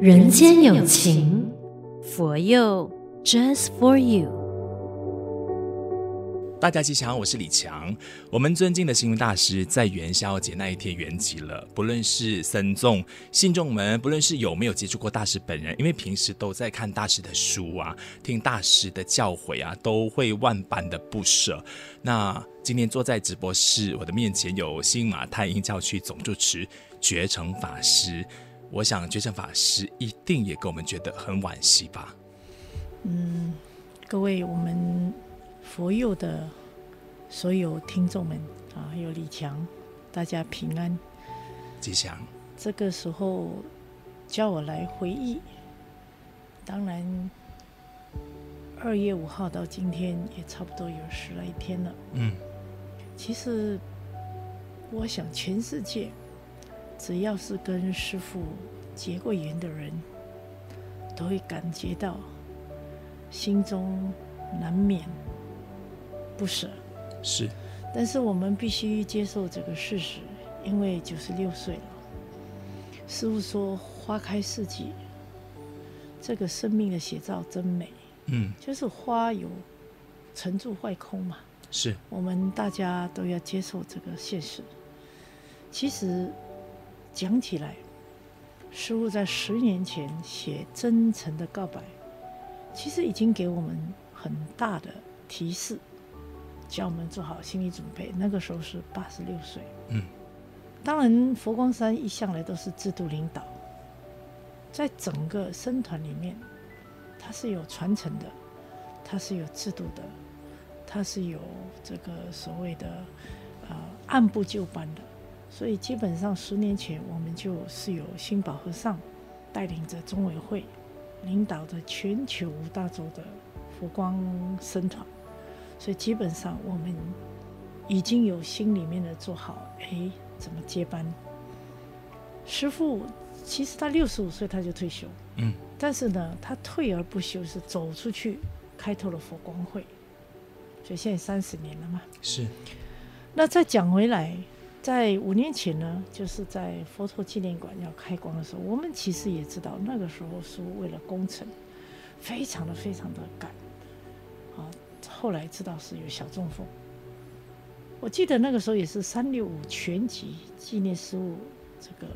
人间有情，佛佑 Just for you。大家吉祥，我是李强。我们尊敬的星云大师在元宵节那一天圆寂了。不论是僧众、信众们，不论是有没有接触过大师本人，因为平时都在看大师的书啊，听大师的教诲啊，都会万般的不舍。那今天坐在直播室，我的面前有新马泰印教区总住持觉诚法师。我想觉正法师一定也给我们觉得很惋惜吧？嗯，各位我们。佛佑的所有听众们啊，还有李强，大家平安吉祥。这个时候叫我来回忆，当然二月五号到今天也差不多有十来天了。嗯，其实我想全世界只要是跟师傅结过缘的人，都会感觉到心中难免。不舍是，但是我们必须接受这个事实，因为九十六岁了。师傅说：“花开四季，这个生命的写照真美。”嗯，就是花有成住坏空嘛。是，我们大家都要接受这个现实。其实讲起来，师傅在十年前写真诚的告白，其实已经给我们很大的提示。叫我们做好心理准备。那个时候是八十六岁。嗯，当然，佛光山一向来都是制度领导，在整个僧团里面，它是有传承的，它是有制度的，它是有这个所谓的呃按部就班的。所以基本上十年前，我们就是由新宝和尚带领着中委会，领导着全球五大洲的佛光僧团。所以基本上我们已经有心里面的做好，哎，怎么接班？师傅其实他六十五岁他就退休，嗯，但是呢，他退而不休，是走出去开拓了佛光会，所以现在三十年了嘛。是。那再讲回来，在五年前呢，就是在佛陀纪念馆要开光的时候，我们其实也知道，那个时候是为了工程，非常的非常的赶。啊后来知道是有小中风，我记得那个时候也是三六五全集纪念事务这个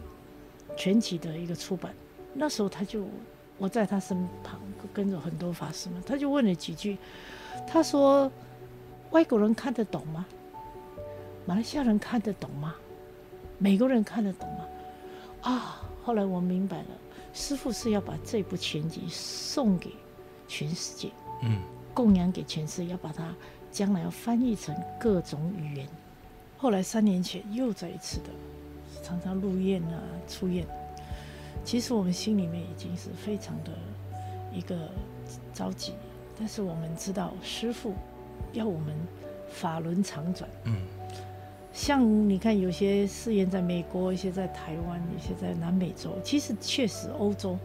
全集的一个出版，那时候他就我在他身旁跟着很多法师们，他就问了几句，他说：“外国人看得懂吗？马来西亚人看得懂吗？美国人看得懂吗？”啊，后来我明白了，师傅是要把这部全集送给全世界。嗯。供养给全世界，要把它将来要翻译成各种语言。后来三年前又再一次的，常常入院啊、出院。其实我们心里面已经是非常的一个着急，但是我们知道师傅要我们法轮常转。嗯，像你看，有些寺院在美国，一些在台湾，一些在南美洲，其实确实欧洲。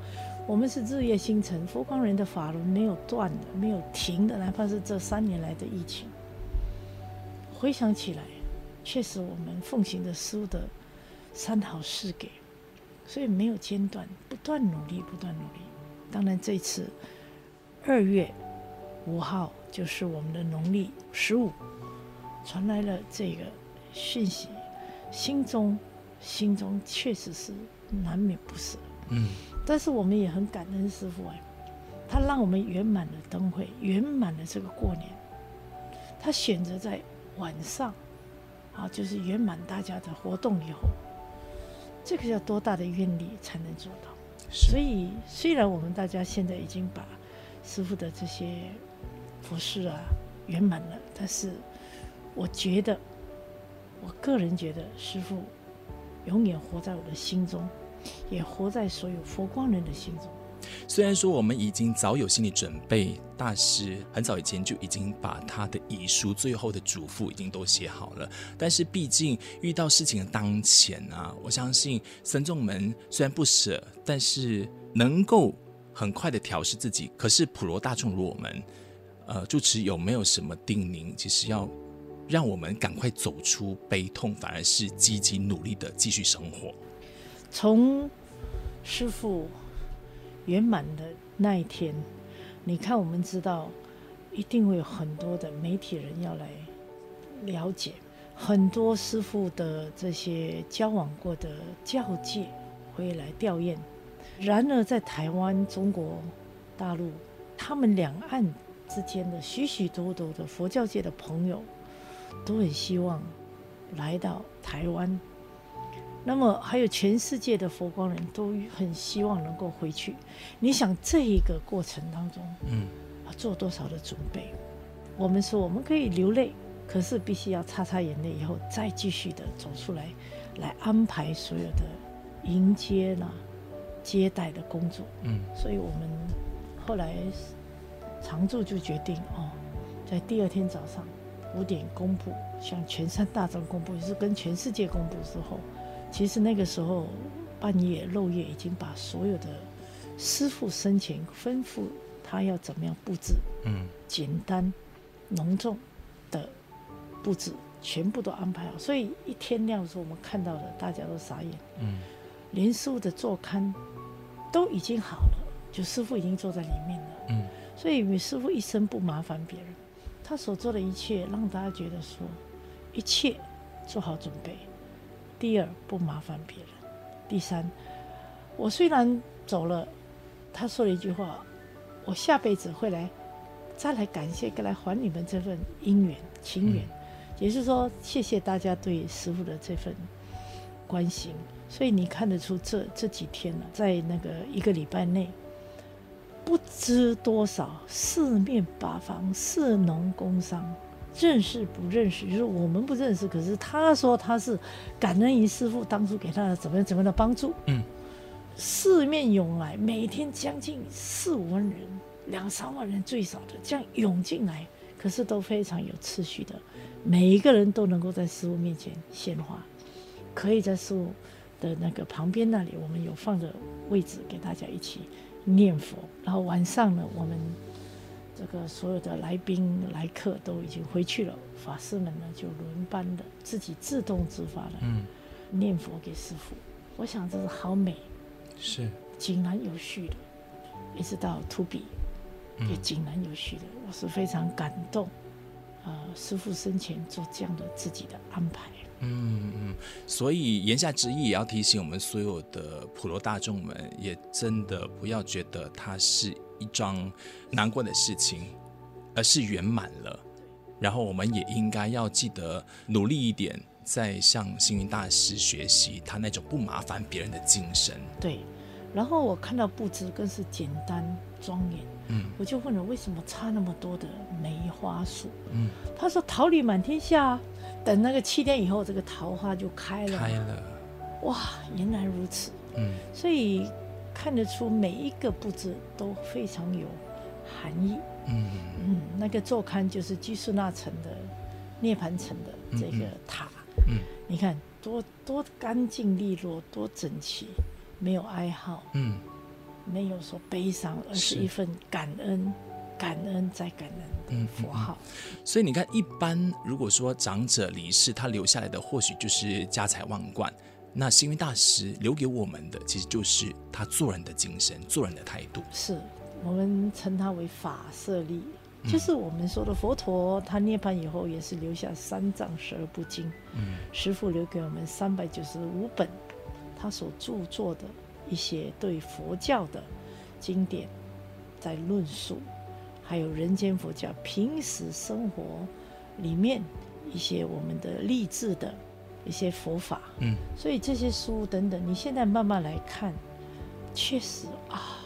我们是日月星辰，佛光人的法轮没有断的，没有停的，哪怕是这三年来的疫情。回想起来，确实我们奉行的师父的三好四给，所以没有间断，不断努力，不断努力。当然，这次二月五号就是我们的农历十五，传来了这个讯息，心中心中确实是难免不舍。嗯。但是我们也很感恩师傅哎，他让我们圆满了灯会，圆满了这个过年。他选择在晚上，啊，就是圆满大家的活动以后，这个要多大的愿力才能做到？所以虽然我们大家现在已经把师傅的这些服饰啊圆满了，但是我觉得，我个人觉得师父永远活在我的心中。也活在所有佛光人的心中。虽然说我们已经早有心理准备，大师很早以前就已经把他的遗书、最后的嘱咐已经都写好了，但是毕竟遇到事情的当前啊，我相信僧众们虽然不舍，但是能够很快的调试自己。可是普罗大众如我们，呃，住持有没有什么叮咛？其实要让我们赶快走出悲痛，反而是积极努力的继续生活。从师父圆满的那一天，你看，我们知道一定会有很多的媒体人要来了解，很多师父的这些交往过的教界会来吊唁。然而，在台湾、中国大陆，他们两岸之间的许许多多的佛教界的朋友，都很希望来到台湾。那么，还有全世界的佛光人都很希望能够回去。你想，这一个过程当中，嗯，要做多少的准备？我们说，我们可以流泪，可是必须要擦擦眼泪，以后再继续的走出来，来安排所有的迎接啦、接待的工作。嗯，所以我们后来常住就决定哦，在第二天早上五点公布，向全山大众公布，也是跟全世界公布之后。其实那个时候半夜漏夜已经把所有的师傅生前吩咐他要怎么样布置，嗯，简单隆重的布置全部都安排好，所以一天亮的时候我们看到的大家都傻眼，嗯，连师傅的坐龛都已经好了，就师傅已经坐在里面了，嗯，所以师傅一生不麻烦别人，他所做的一切让大家觉得说一切做好准备。第二，不麻烦别人；第三，我虽然走了，他说了一句话：“我下辈子会来，再来感谢，来还你们这份姻缘情缘。”也就是说，谢谢大家对师父的这份关心。所以你看得出这，这这几天呢，在那个一个礼拜内，不知多少四面八方，士农工商。认识不认识，就是我们不认识。可是他说他是感恩于师傅当初给他的怎么样怎么样的帮助。嗯，四面涌来，每天将近四五万人，两三万人最少的这样涌进来，可是都非常有秩序的，每一个人都能够在师傅面前献花，可以在师傅的那个旁边那里，我们有放着位置给大家一起念佛。然后晚上呢，我们。这个所有的来宾来客都已经回去了，法师们呢就轮班的自己自动自发的念佛给师父。我想这是好美，是井然有序的，一直到荼毗也井然有序的，我是非常感动。呃，师傅生前做这样的自己的安排。嗯，所以言下之意也要提醒我们所有的普罗大众们，也真的不要觉得它是。一桩难过的事情，而是圆满了。然后我们也应该要记得努力一点，再向星云大师学习他那种不麻烦别人的精神。对。然后我看到布置更是简单庄严。嗯。我就问了，为什么插那么多的梅花树？嗯。他说桃李满天下，等那个七天以后，这个桃花就开了。开了。哇，原来如此。嗯。所以。看得出每一个布置都非常有含义。嗯嗯，那个座龛就是居士那城的涅槃城的这个塔。嗯，嗯，你看多多干净利落，多整齐，没有哀号。嗯，没有说悲伤，而是一份感恩，感恩再感恩的符号。嗯嗯嗯。所以你看，一般如果说长者离世，他留下来的或许就是家财万贯。那星云大师留给我们的，其实就是他做人的精神，做人的态度。是我们称他为法舍利，就是我们说的佛陀，他涅槃以后也是留下三藏十二部经。嗯，师父留给我们三百九十五本，他所著作的一些对佛教的经典，在论述，还有人间佛教平时生活里面一些我们的励志的。一些佛法，嗯，所以这些书等等，你现在慢慢来看，确实啊，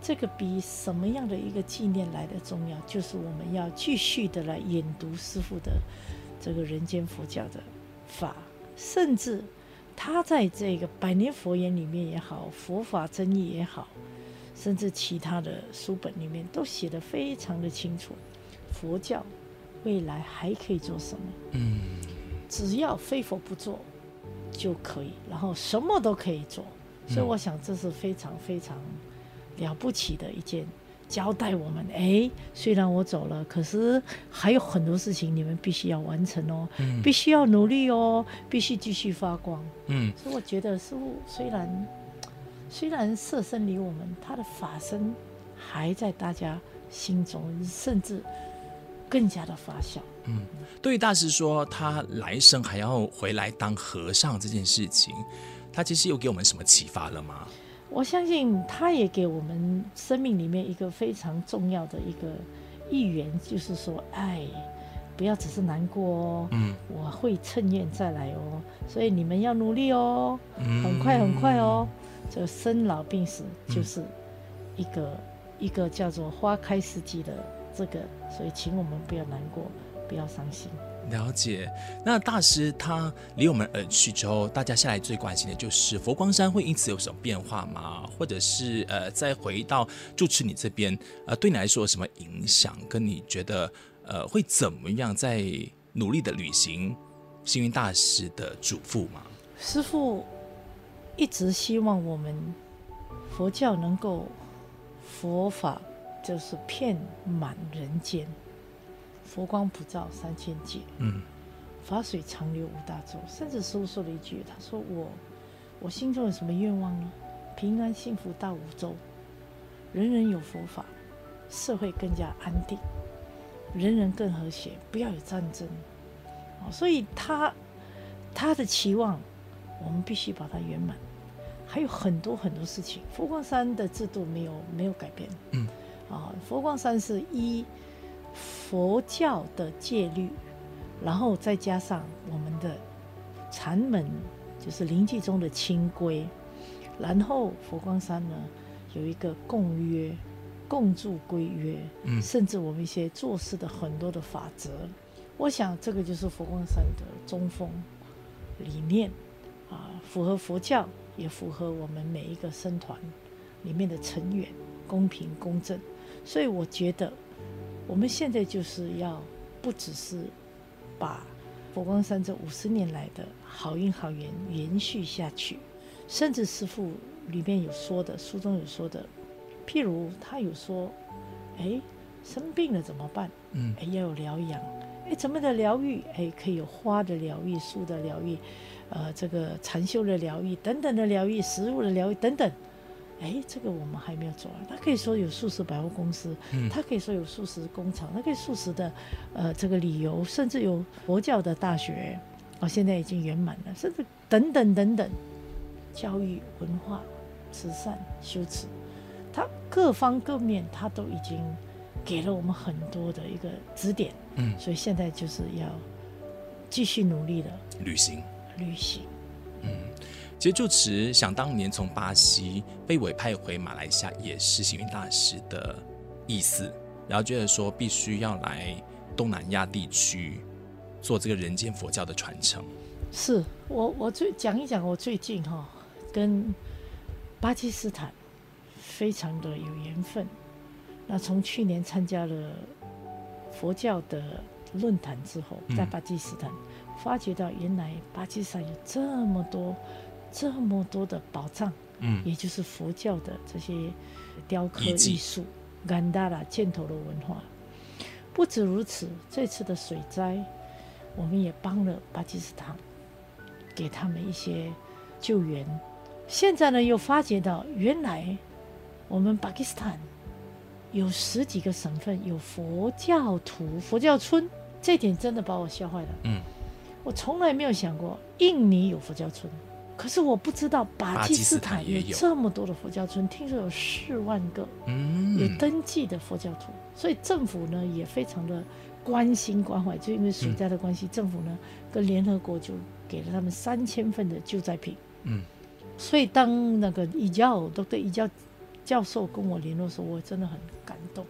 这个比什么样的一个纪念来的重要，就是我们要继续的来研读师傅的这个人间佛教的法，甚至他在这个百年佛言里面也好，佛法争议也好，甚至其他的书本里面都写得非常的清楚，佛教未来还可以做什么？嗯。只要非佛不做就可以，然后什么都可以做，所以我想这是非常非常了不起的一件交代。我们哎，虽然我走了，可是还有很多事情你们必须要完成哦，嗯、必须要努力哦，必须继续发光。嗯，所以我觉得师父虽然虽然色身离我们，他的法身还在大家心中，甚至更加的发酵。嗯，对于大师说他来生还要回来当和尚这件事情，他其实有给我们什么启发了吗？我相信他也给我们生命里面一个非常重要的一个意愿，就是说，哎，不要只是难过哦，嗯，我会趁愿再来哦，所以你们要努力哦，很快很快哦，这个生老病死就是一个、嗯、一个叫做花开四季的这个，所以请我们不要难过。不要伤心。了解。那大师他离我们而去之后，大家下来最关心的就是佛光山会因此有什么变化吗？或者是呃，再回到住持你这边，呃，对你来说有什么影响？跟你觉得呃会怎么样在努力的履行星云大师的嘱咐吗？师父一直希望我们佛教能够佛法就是遍满人间。佛光普照三千界，嗯，法水长流五大洲。甚至师父说了一句：“他说我，我心中有什么愿望呢？平安幸福大五洲，人人有佛法，社会更加安定，人人更和谐，不要有战争。”所以他他的期望，我们必须把它圆满。还有很多很多事情，佛光山的制度没有没有改变，嗯，啊，佛光山是一。佛教的戒律，然后再加上我们的禅门，就是灵济宗的清规，然后佛光山呢有一个共约、共住规约，嗯，甚至我们一些做事的很多的法则，我想这个就是佛光山的中锋理念啊，符合佛教，也符合我们每一个僧团里面的成员，公平公正，所以我觉得。我们现在就是要不只是把佛光山这五十年来的好运好缘延续下去，甚至师父里面有说的，书中有说的，譬如他有说，哎，生病了怎么办？嗯，哎，要有疗养，哎，怎么的疗愈？哎，可以有花的疗愈、树的疗愈，呃，这个禅修的疗愈等等的疗愈，食物的疗愈等等。哎，这个我们还没有做完。他可以说有素食百货公司，嗯，他可以说有素食工厂，他可以素食的，呃，这个旅游，甚至有佛教的大学，哦，现在已经圆满了，甚至等等等等，教育、文化、慈善、修持，他各方各面他都已经给了我们很多的一个指点，嗯，所以现在就是要继续努力的。旅行，旅行，嗯。其实住持想当年从巴西被委派回马来西亚，也是星云大师的意思，然后觉得说必须要来东南亚地区做这个人间佛教的传承。是我我最讲一讲我最近哈、跟巴基斯坦非常的有缘分。那从去年参加了佛教的论坛之后，在巴基斯坦、发觉到原来巴基斯坦有这么多。这么多的宝藏，嗯，也就是佛教的这些雕刻艺术、甘达拉箭头的文化。不止如此，这次的水灾，我们也帮了巴基斯坦，给他们一些救援。现在呢，又发觉到原来我们巴基斯坦有十几个省份有佛教徒、佛教村，这点真的把我吓坏了。嗯，我从来没有想过印尼有佛教村。可是我不知道巴基斯坦有这么多的佛教村，听说有四万个有登记的佛教徒，所以政府呢也非常的关心关怀。就因为水灾的关系，政府呢跟联合国就给了他们三千份的救灾品。嗯，所以当那个伊教都对伊教教授跟我联络的时候，我真的很感动。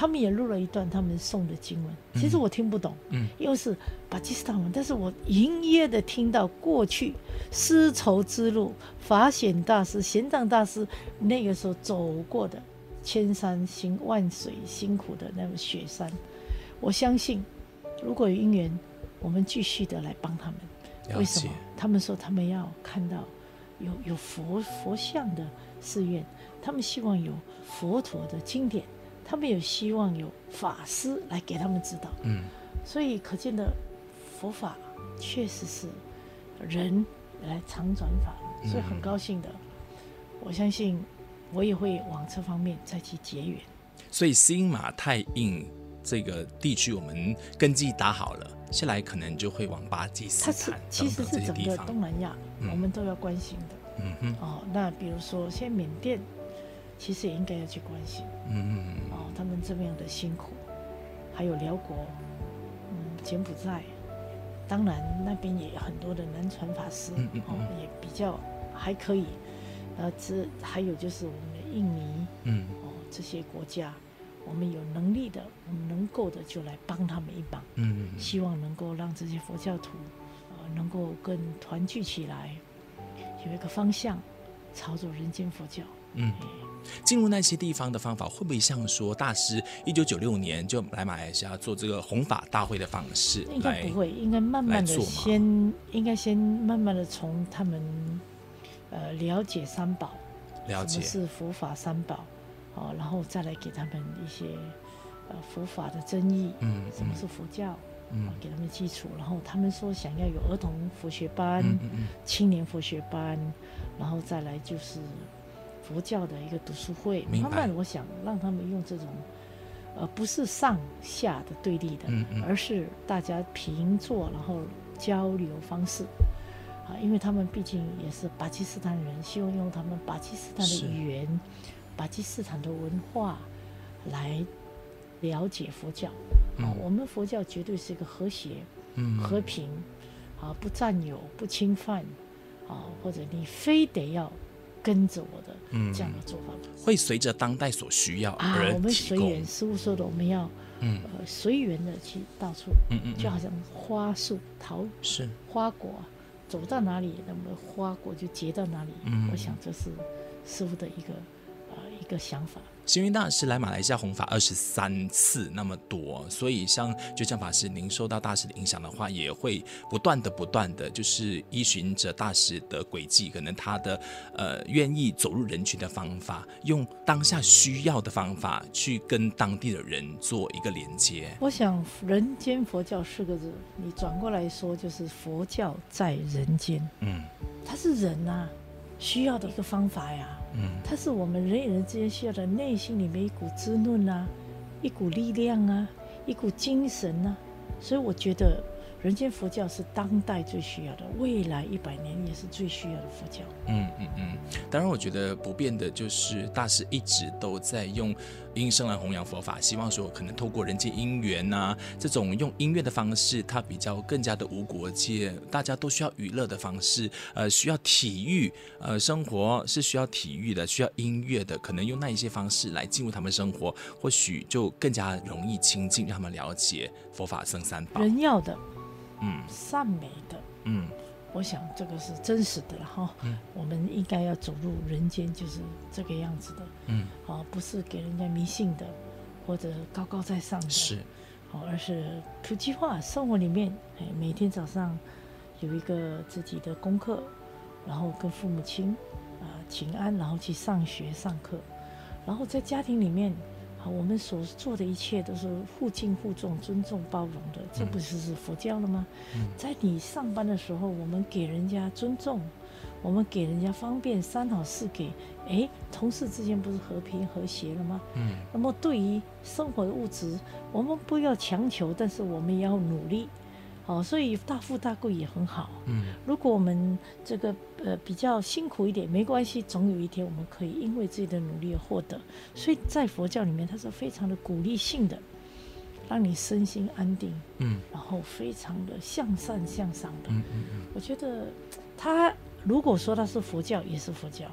他们也录了一段他们诵的经文，其实我听不懂，嗯，因为是巴基斯坦文，但是我隐约的听到过去丝绸之路法显大师、玄奘大师那个时候走过的千山行万水辛苦的那个雪山，我相信如果有因缘，我们继续的来帮他们。为什么？他们说他们要看到有有佛佛像的寺院，他们希望有佛陀的经典。他们有希望有法师来给他们指导，嗯，所以可见的佛法确实是人来常转法，所以很高兴的，我相信我也会往这方面再去结缘。所以新马泰印这个地区，我们根基打好了，下来可能就会往巴基斯坦等等这些地方。其实是整个东南亚，我们都要关心的。嗯哼。哦，那比如说，现在缅甸其实也应该要去关心。嗯嗯嗯。哦，他们这么样的辛苦，还有辽国，嗯，柬埔寨，当然那边也有很多的南传法师，嗯嗯嗯哦，也比较还可以。呃，这还有就是我们的印尼，嗯，哦，这些国家，我们有能力的，我们能够的就来帮他们一把。嗯，希望能够让这些佛教徒，呃，能够更团聚起来，有一个方向，朝着人间佛教。嗯，进入那些地方的方法，会不会像说大师一九九六年就来马来西亚做这个弘法大会的方式？应该不会，应该慢慢的先，应该先慢慢的从他们。呃，了解三宝，了解是佛法三宝，哦，然后再来给他们一些呃佛法的争议，嗯，什么是佛教，嗯，给他们基础，然后他们说想要有儿童佛学班，嗯嗯嗯、青年佛学班，然后再来就是佛教的一个读书会，慢慢我想让他们用这种，呃，不是上下的对立的，嗯嗯、而是大家平坐，然后交流方式。啊，因为他们毕竟也是巴基斯坦人，希望用他们巴基斯坦的语言、巴基斯坦的文化来了解佛教。啊，嗯、我们佛教绝对是一个和谐、嗯、和平，啊，不占有、不侵犯，啊，或者你非得要跟着我的这样的做法。嗯、会随着当代所需要而我们随缘，师傅说的，我们要。嗯，呃，随缘的去到处。嗯嗯，就好像花树桃是花果。走到哪里，那么花果就结到哪里。嗯，我想这是师傅的一个呃一个想法。星云大师来马来西亚弘法二十三次那么多，所以像觉江法师，您受到大师的影响的话，也会不断的不断的就是依循着大师的轨迹，可能他的呃愿意走入人群的方法，用当下需要的方法去跟当地的人做一个连接。我想“人间佛教”四个字，你转过来说就是佛教在人间。嗯，他是人啊，需要的一个方法呀。嗯，它是我们人与人之间需要的内心里面一股滋润啊，一股力量啊，一股精神啊，所以我觉得。人间佛教是当代最需要的，未来一百年也是最需要的佛教。嗯嗯嗯，当然，我觉得不变的就是大师一直都在用音声来弘扬佛法，希望说可能透过人间因缘啊，这种用音乐的方式，它比较更加的无国界，大家都需要娱乐的方式，呃，需要体育，呃，生活是需要体育的，需要音乐的，可能用那一些方式来进入他们生活，或许就更加容易亲近，让他们了解佛法僧三宝。人要的。嗯，善美的，嗯，我想这个是真实的了哈。嗯，我们应该要走入人间，就是这个样子的。嗯，啊，不是给人家迷信的，或者高高在上的，是，哦，而是普及化生活里面，哎，每天早上有一个自己的功课，然后跟父母亲啊请安，然后去上学上课，然后在家庭里面。好，我们所做的一切都是互敬互重、尊重包容的，这不是是佛教了吗？嗯、在你上班的时候，我们给人家尊重，我们给人家方便，三好四给，哎，同事之间不是和平和谐了吗？嗯。那么对于生活的物质，我们不要强求，但是我们也要努力。哦，所以大富大贵也很好。嗯，如果我们这个呃比较辛苦一点，没关系，总有一天我们可以因为自己的努力而获得。所以在佛教里面，它是非常的鼓励性的，让你身心安定。嗯，然后非常的向善向上的。嗯嗯嗯。我觉得它如果说它是佛教，也是佛教；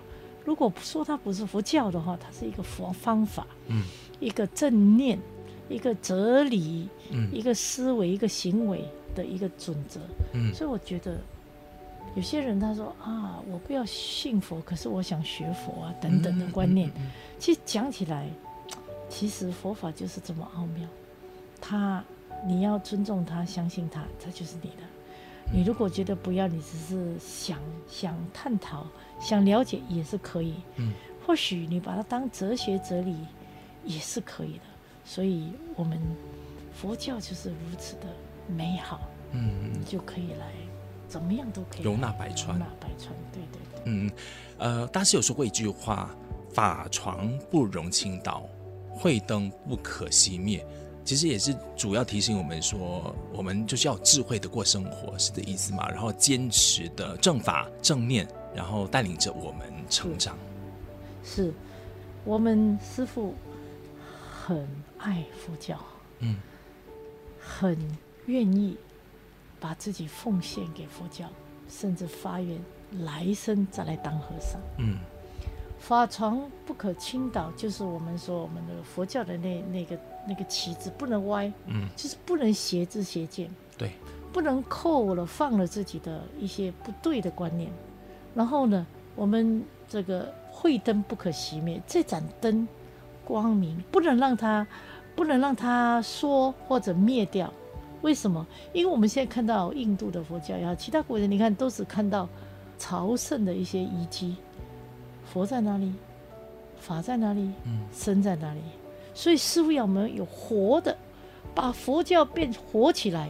如果说它不是佛教的话，它是一个佛方法。嗯，一个正念，一个哲理，嗯，一个思维，一个行为。的一个准则，嗯，所以我觉得有些人他说啊，我不要信佛，可是我想学佛啊，等等的观念，其实讲起来，其实佛法就是这么奥妙。他你要尊重他，相信他，他就是你的。你如果觉得不要，你只是想想探讨、想了解也是可以。嗯，或许你把它当哲学哲理也是可以的。所以我们佛教就是如此的。美好，嗯，你就可以来，怎么样都可以，容纳百川，容纳百川，对对对。嗯，呃，大师有说过一句话：“法床不容倾倒，慧灯不可熄灭。”其实也是主要提醒我们说，我们就是要智慧的过生活，是这意思嘛？然后坚持的正法正念，然后带领着我们成长。是，我们师父很爱佛教，嗯，很愿意把自己奉献给佛教，甚至发愿来生再来当和尚。嗯，法床不可倾倒，就是我们说我们的佛教的那那个。那个旗子不能歪，嗯，就是不能邪知邪见，对，不能扣了放了自己的一些不对的观念。然后呢，我们这个慧灯不可熄灭，这盏灯光明不能让它不能让它说或者灭掉。为什么？因为我们现在看到印度的佛教也好，其他国家你看都是看到朝圣的一些遗迹，佛在哪里？法在哪里？嗯，身在哪里？所以师傅要我们有活的，把佛教变活起来。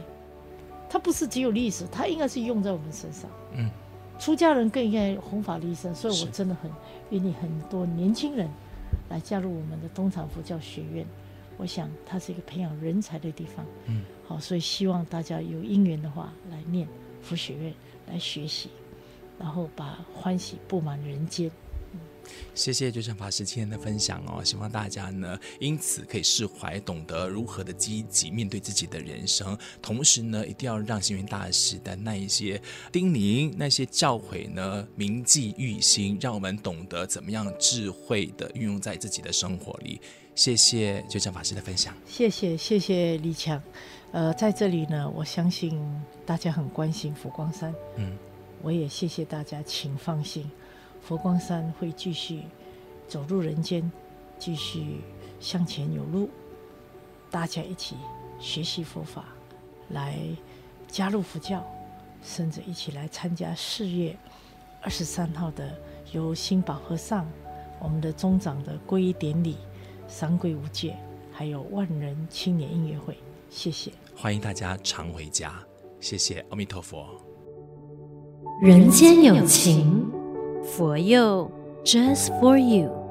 它不是只有历史，它应该是用在我们身上。嗯，出家人更应该弘法利生。所以我真的很愿意很多年轻人来加入我们的东厂佛教学院。我想它是一个培养人才的地方。嗯，好，所以希望大家有因缘的话来念佛学院来学习，然后把欢喜布满人间。谢谢觉诚法师今天的分享哦，希望大家呢因此可以释怀，懂得如何的积极面对自己的人生，同时呢一定要让星云大师的那一些叮咛、那些教诲呢铭记于心，让我们懂得怎么样智慧的运用在自己的生活里。谢谢觉诚法师的分享，谢谢谢谢李强，呃，在这里呢，我相信大家很关心佛光山，嗯，我也谢谢大家，请放心。佛光山会继续走入人间，继续向前有路。大家一起学习佛法，来加入佛教，甚至一起来参加四月二十三号的由新宝和尚我们的宗长的皈依典礼，三皈五戒，还有万人青年音乐会。谢谢，欢迎大家常回家。谢谢阿弥陀佛。人间有情。佛佑，Just for you。